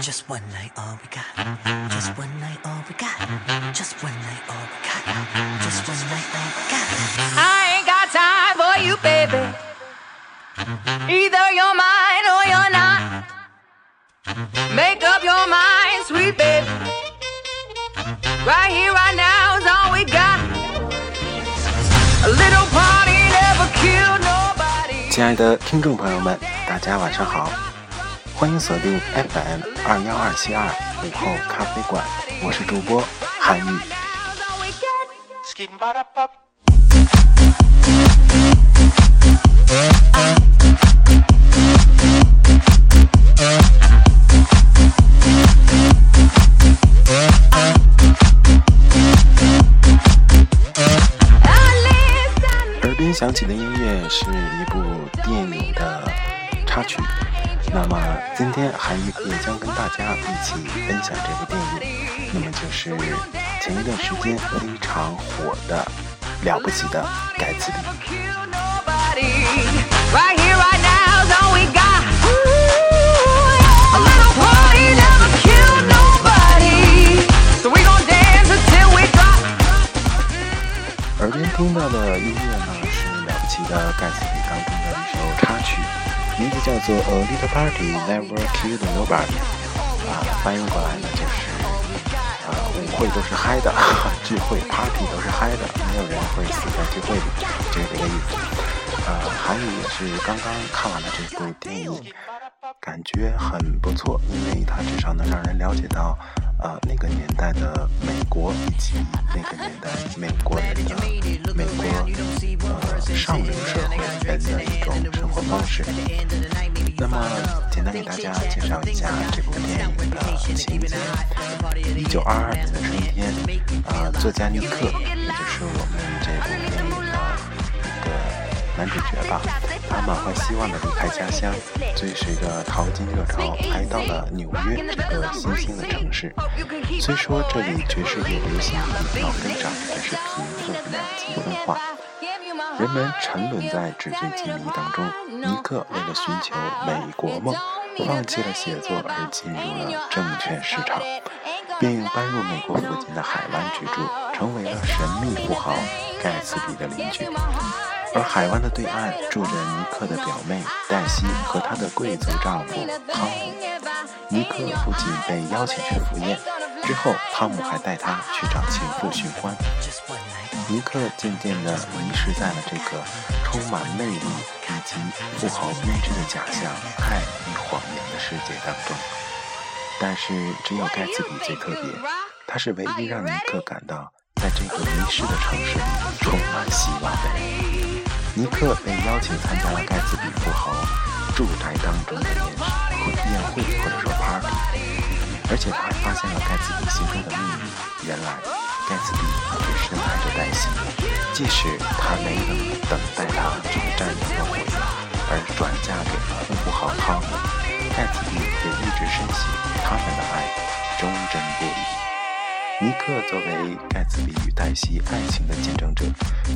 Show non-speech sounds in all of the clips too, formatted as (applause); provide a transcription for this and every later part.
Just one night, all we got. Just one night, all we got. Just one night, all we got. Just one night, all we got. I ain't got time for you, baby. Either you're mine or you're not. Make up your mind, sweet baby. Right here, right now is all we got. A little party never killed nobody. 亲爱的听众朋友们，大家晚上好， 欢迎锁定 FM 二幺二七二午后咖啡馆，我是主播韩宇。了不起的盖茨比。耳边听到的音乐呢，是《了不起的盖茨比》当中的一首插曲，名字叫做《A Little Party Never Killed Nobody》，啊，翻译过来呢就是。舞会都是嗨的，(laughs) 聚会 party 都是嗨的，没有人会死在聚会里，这个意思。呃，韩语也是刚刚看完了这部电影，感觉很不错，因为它至少能让人了解到，呃，那个年代的美国以及那个年代美国人的美国呃上流社会人的一种生活方式。那么，简单给大家介绍一下这部电影的情节。一九二二年的春天，啊、作家尼克，也就是我们这部电影的一个男主角吧，他满怀希望的离开家乡，追随着淘金热潮，来到了纽约这个新兴的城市。(laughs) 虽说这里爵士乐流行，地貌生长，但是贫富两极分化。人们沉沦在纸醉金迷当中。尼克为了寻求美国梦，放弃了写作而进入了证券市场，并搬入美国附近的海湾居住，成为了神秘富豪盖茨比的邻居。而海湾的对岸住着尼克的表妹黛西和她的贵族丈夫汤姆。尼克不仅被邀请去赴宴，之后汤姆还带他去找情妇寻欢。尼克渐渐地迷失在了这个充满魅力以及富豪编织的假象、爱与谎言的世界当中。但是，只有盖茨比最特别，他是唯一让尼克感到在这个迷失的城市里充满希望的人。尼克被邀请参加了盖茨比富豪住宅当中的宴会、宴会或者说 party，而且他还发现了盖茨比心中的秘密。原来，盖茨比一直深爱着黛西，即使他没能等待他从战争中回来，而转嫁给了富豪汤姆，盖茨比也一直深信他们的爱忠贞不渝。尼克作为盖茨比与黛西爱情的见证者，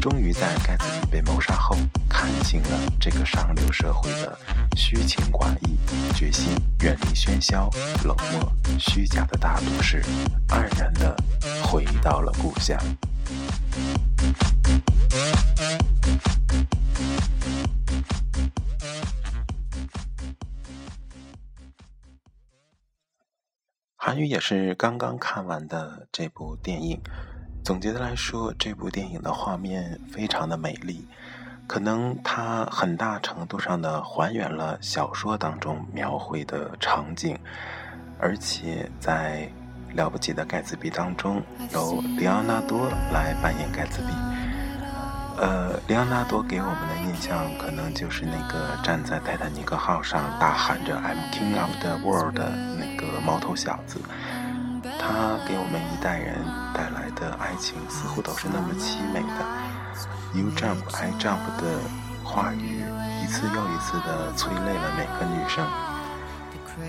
终于在盖茨比被谋杀后，看清了这个上流社会的虚情寡义，决心远离喧嚣、冷漠、虚假的大都市，黯然地回到了故乡。韩语也是刚刚看完的这部电影。总结的来说，这部电影的画面非常的美丽，可能它很大程度上的还原了小说当中描绘的场景，而且在《了不起的盖茨比》当中，由里昂纳多来扮演盖茨比。呃，里昂纳多给我们的印象可能就是那个站在泰坦尼克号上大喊着 “I'm King of the World” 的那毛头小子。他给我们一代人带来的爱情似乎都是那么凄美的，“You jump, I jump” 的话语一次又一次地催泪了每个女生。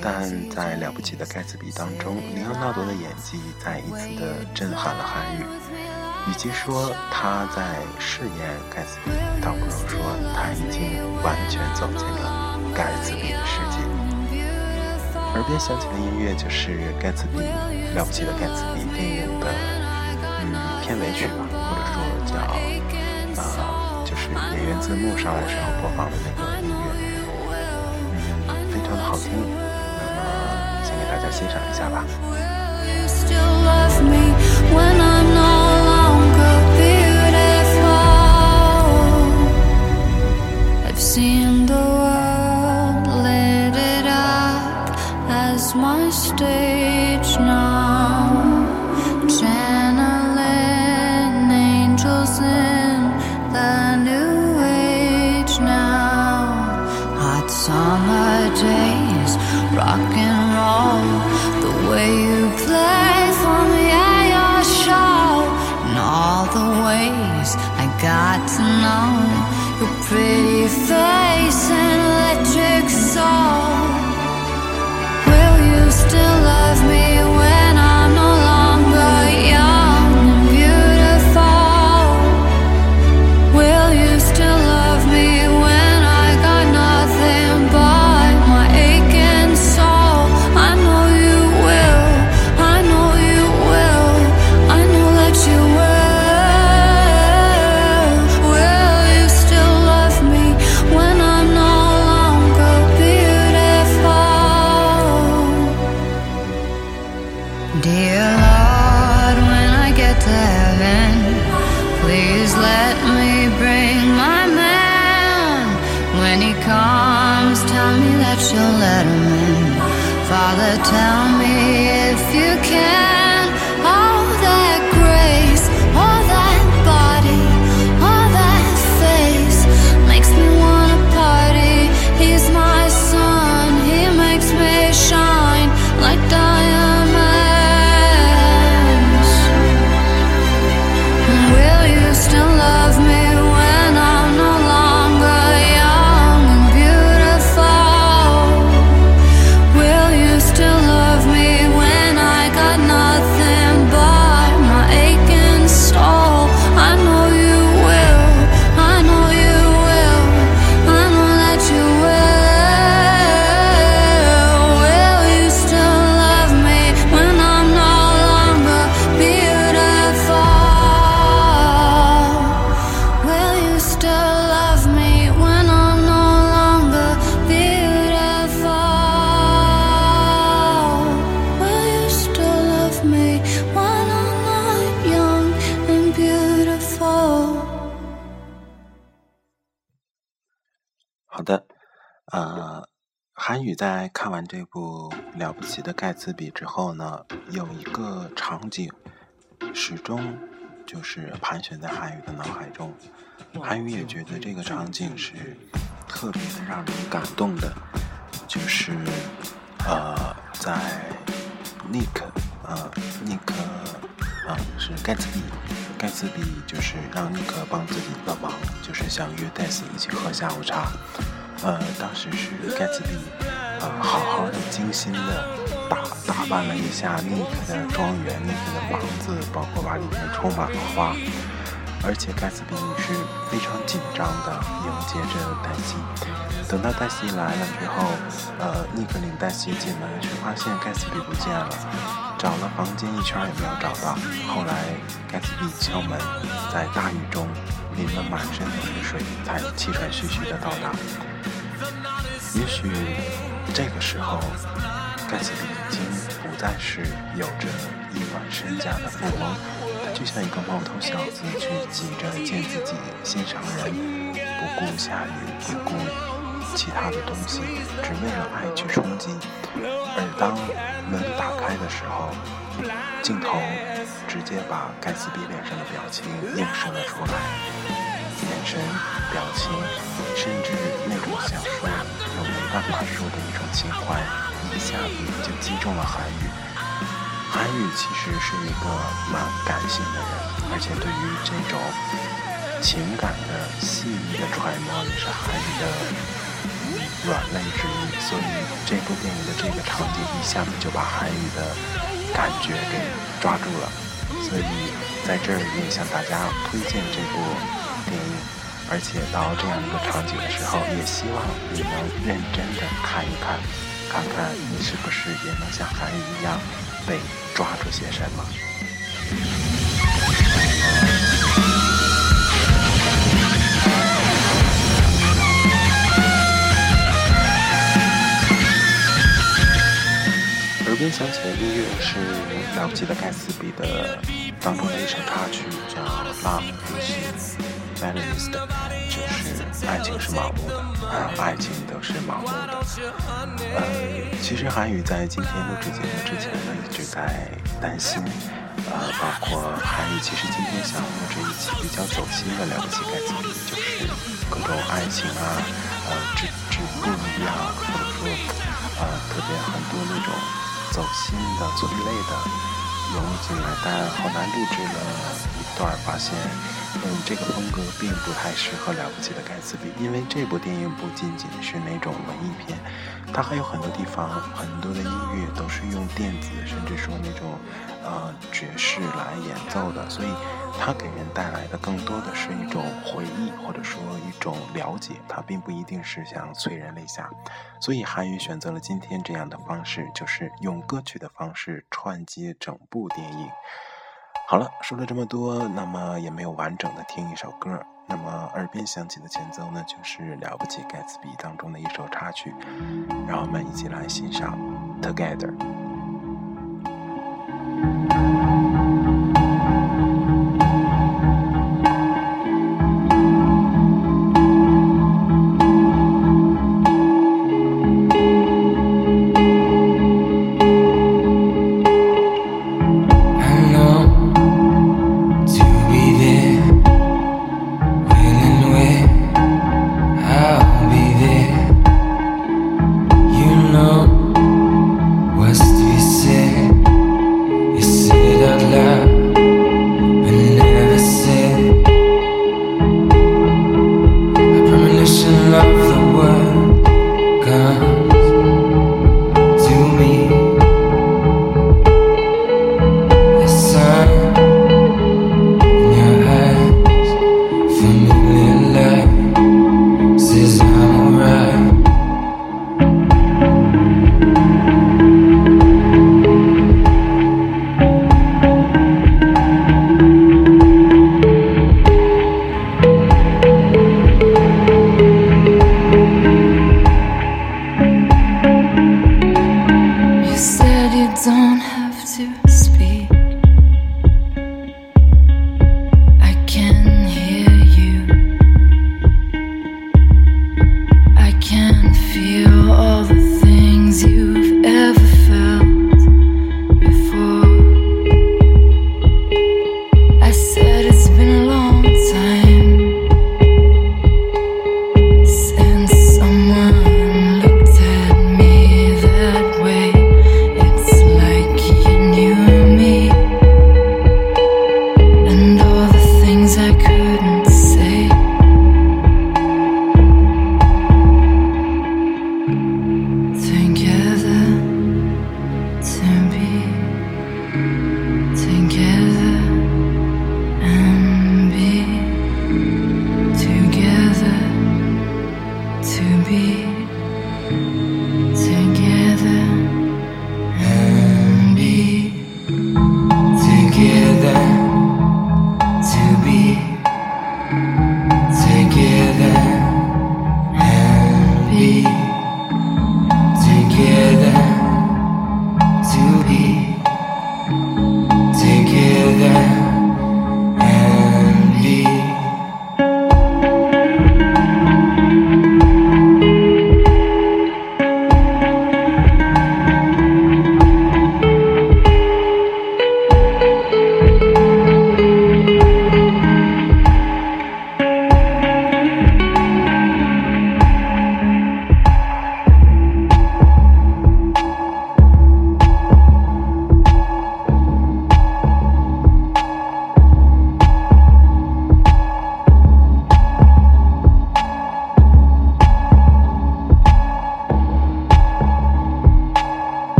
但在《了不起的盖茨比》当中，里昂纳多的演技再一次的震撼了韩语。与其说他在饰演盖茨比，倒不如说他已经完全走进了盖茨比的世界。耳边响起的音乐就是盖茨比了不起的盖茨比电影的嗯片尾曲吧，或者说叫啊，就是演员字幕上来时候播放的那个音乐，嗯，非常的好听。那么，先给大家欣赏一下吧。韩宇在看完这部了不起的盖茨比之后呢，有一个场景始终就是盘旋在韩宇的脑海中。韩宇也觉得这个场景是特别的让人感动的，就是呃，在尼克呃 Nick 啊是盖茨比，盖茨比就是让尼克帮自己的忙，就是想约戴斯一起喝下午茶。呃，当时是盖茨比，呃，好好的、精心的打打扮了一下尼克的庄园、尼克的房子，包括把里面充满了花。而且盖茨比是非常紧张的迎接着黛西。等到黛西来了之后，呃，尼克领黛西进门，却发现盖茨比不见了，找了房间一圈也没有找到。后来盖茨比敲门，在大雨中淋了满身都是水，才气喘吁吁的到达。也许这个时候，盖茨比已经不再是有着亿万身家的富翁，他就像一个毛头小子，去急着见自己心上人，不顾下雨，不顾其他的东西，只为了爱去冲击。而当门打开的时候，镜头直接把盖茨比脸上的表情映射了出来，眼神、表情，甚至那种想说又没。办法说的一种情怀，一下子就击中了韩宇。韩宇其实是一个蛮感性的人，而且对于这种情感的细腻的揣摩，也是韩宇的软肋之一。所以这部电影的这个场景，一下子就把韩宇的感觉给抓住了。所以在这儿也向大家推荐这部电影。而且到这样一个场景的时候，也希望你能认真的看一看看看你是不是也能像韩语一样被抓住些什么。耳边响起的音乐是了不起的盖茨比的当中的一首插曲，叫《Love Balanced》，就是爱情是盲目的，啊，爱情都是盲目的。呃，其实韩语在今天录制节目之前呢，一直在担心，呃，包括韩语其实今天想录制一期比较走心的了不起盖茨比，就是各种爱情啊，呃，止止步一样，或者说，呃，特别很多那种走心的、催泪的融入进来，但后来录制了一段，发现。嗯，这个风格并不太适合了不起的盖茨比，因为这部电影不仅仅是那种文艺片，它还有很多地方，很多的音乐都是用电子，甚至说那种呃爵士来演奏的，所以它给人带来的更多的是一种回忆，或者说一种了解，它并不一定是想催人泪下。所以韩语选择了今天这样的方式，就是用歌曲的方式串接整部电影。好了，说了这么多，那么也没有完整的听一首歌。那么耳边响起的前奏呢，就是《了不起盖茨比》当中的一首插曲，让我们一起来欣赏《Together》。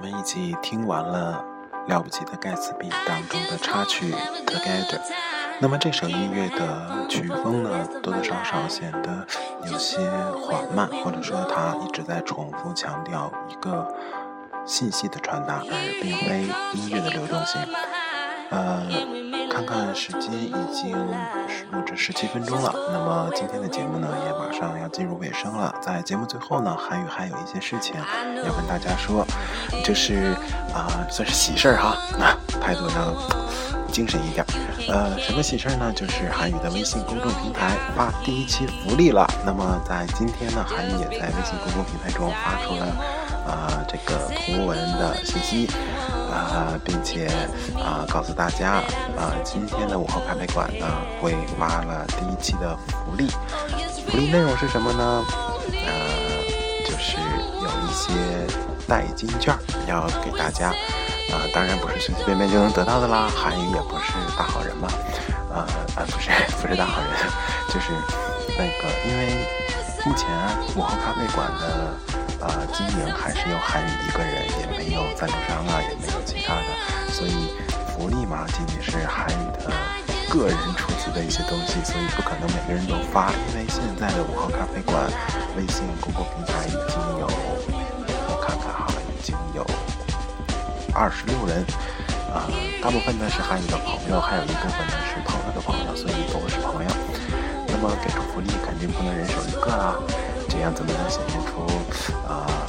我们一起听完了《了不起的盖茨比》当中的插曲《Together》。那么这首音乐的曲风呢，多多少少显得有些缓慢，或者说它一直在重复强调一个信息的传达，而并非音乐的流动性。呃，看看时间，已经录制十七分钟了。那么今天的节目呢，也马上要进入尾声了。在节目最后呢，韩宇还有一些事情要跟大家说，就是啊，算是喜事儿哈。那态度要精神一点。呃，什么喜事儿呢？就是韩宇的微信公众平台发第一期福利了。那么在今天呢，韩宇也在微信公众平台中发出了啊这个图文的信息。啊，并且啊，告诉大家啊，今天的午后咖啡馆呢，会发了第一期的福利。福利内容是什么呢？呃，就是有一些代金券要给大家。啊，当然不是随随便便就能得到的啦。韩语也不是大好人嘛。啊啊，不是 (laughs) 不是大好人，就是那个，因为目前午后咖啡馆的。呃，经营还是由韩宇一个人，也没有赞助商啊，也没有其他的，所以福利嘛，仅仅是韩宇的个人出资的一些东西，所以不可能每个人都发。因为现在的五号咖啡馆微信公共平台已经有，我看看哈，已经有二十六人，啊，大部分呢是韩宇的朋友，还有一部分呢是朋友的朋友，所以都是朋友。那么给出福利肯定不能人手一个啊。这样怎么能显现出啊积极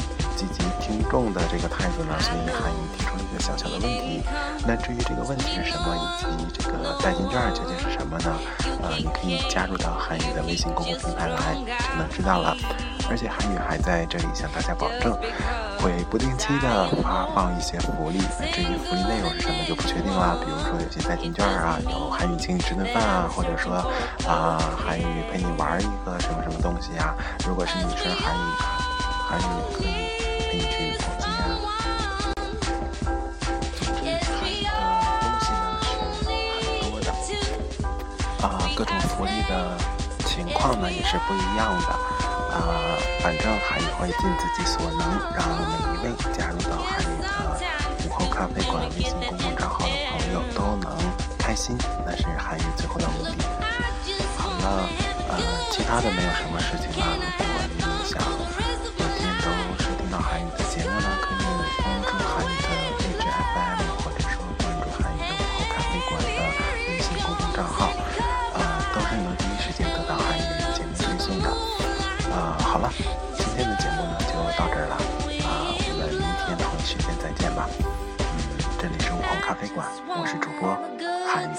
听众的这个态度呢？所以韩语提出了一个小小的问题。那至于这个问题是什么，以及这个代金券究竟是什么呢？呃，你可以加入到韩语的微信公众平台来，就能知道了。而且韩语还在这里向大家保证，会不定期的发放一些福利。至于福利内容是什么就不确定了。比如说有些代金券啊，有韩语请你吃顿饭啊，或者说啊韩语陪你玩一个什么什么东西啊。如果是你是韩语，韩语可以各种福利的情况呢也是不一样的。啊，反正韩语会尽自己所能，让每一位加入到韩语的午后咖啡馆微信公众账号的朋友都能开心，那是韩语最后的目的。好了，呃，其他的没有什么事情了。如果你想今天的节目呢就到这儿了啊，我们明天同一时间再见吧。嗯，这里是午后咖啡馆，我是主播韩宇。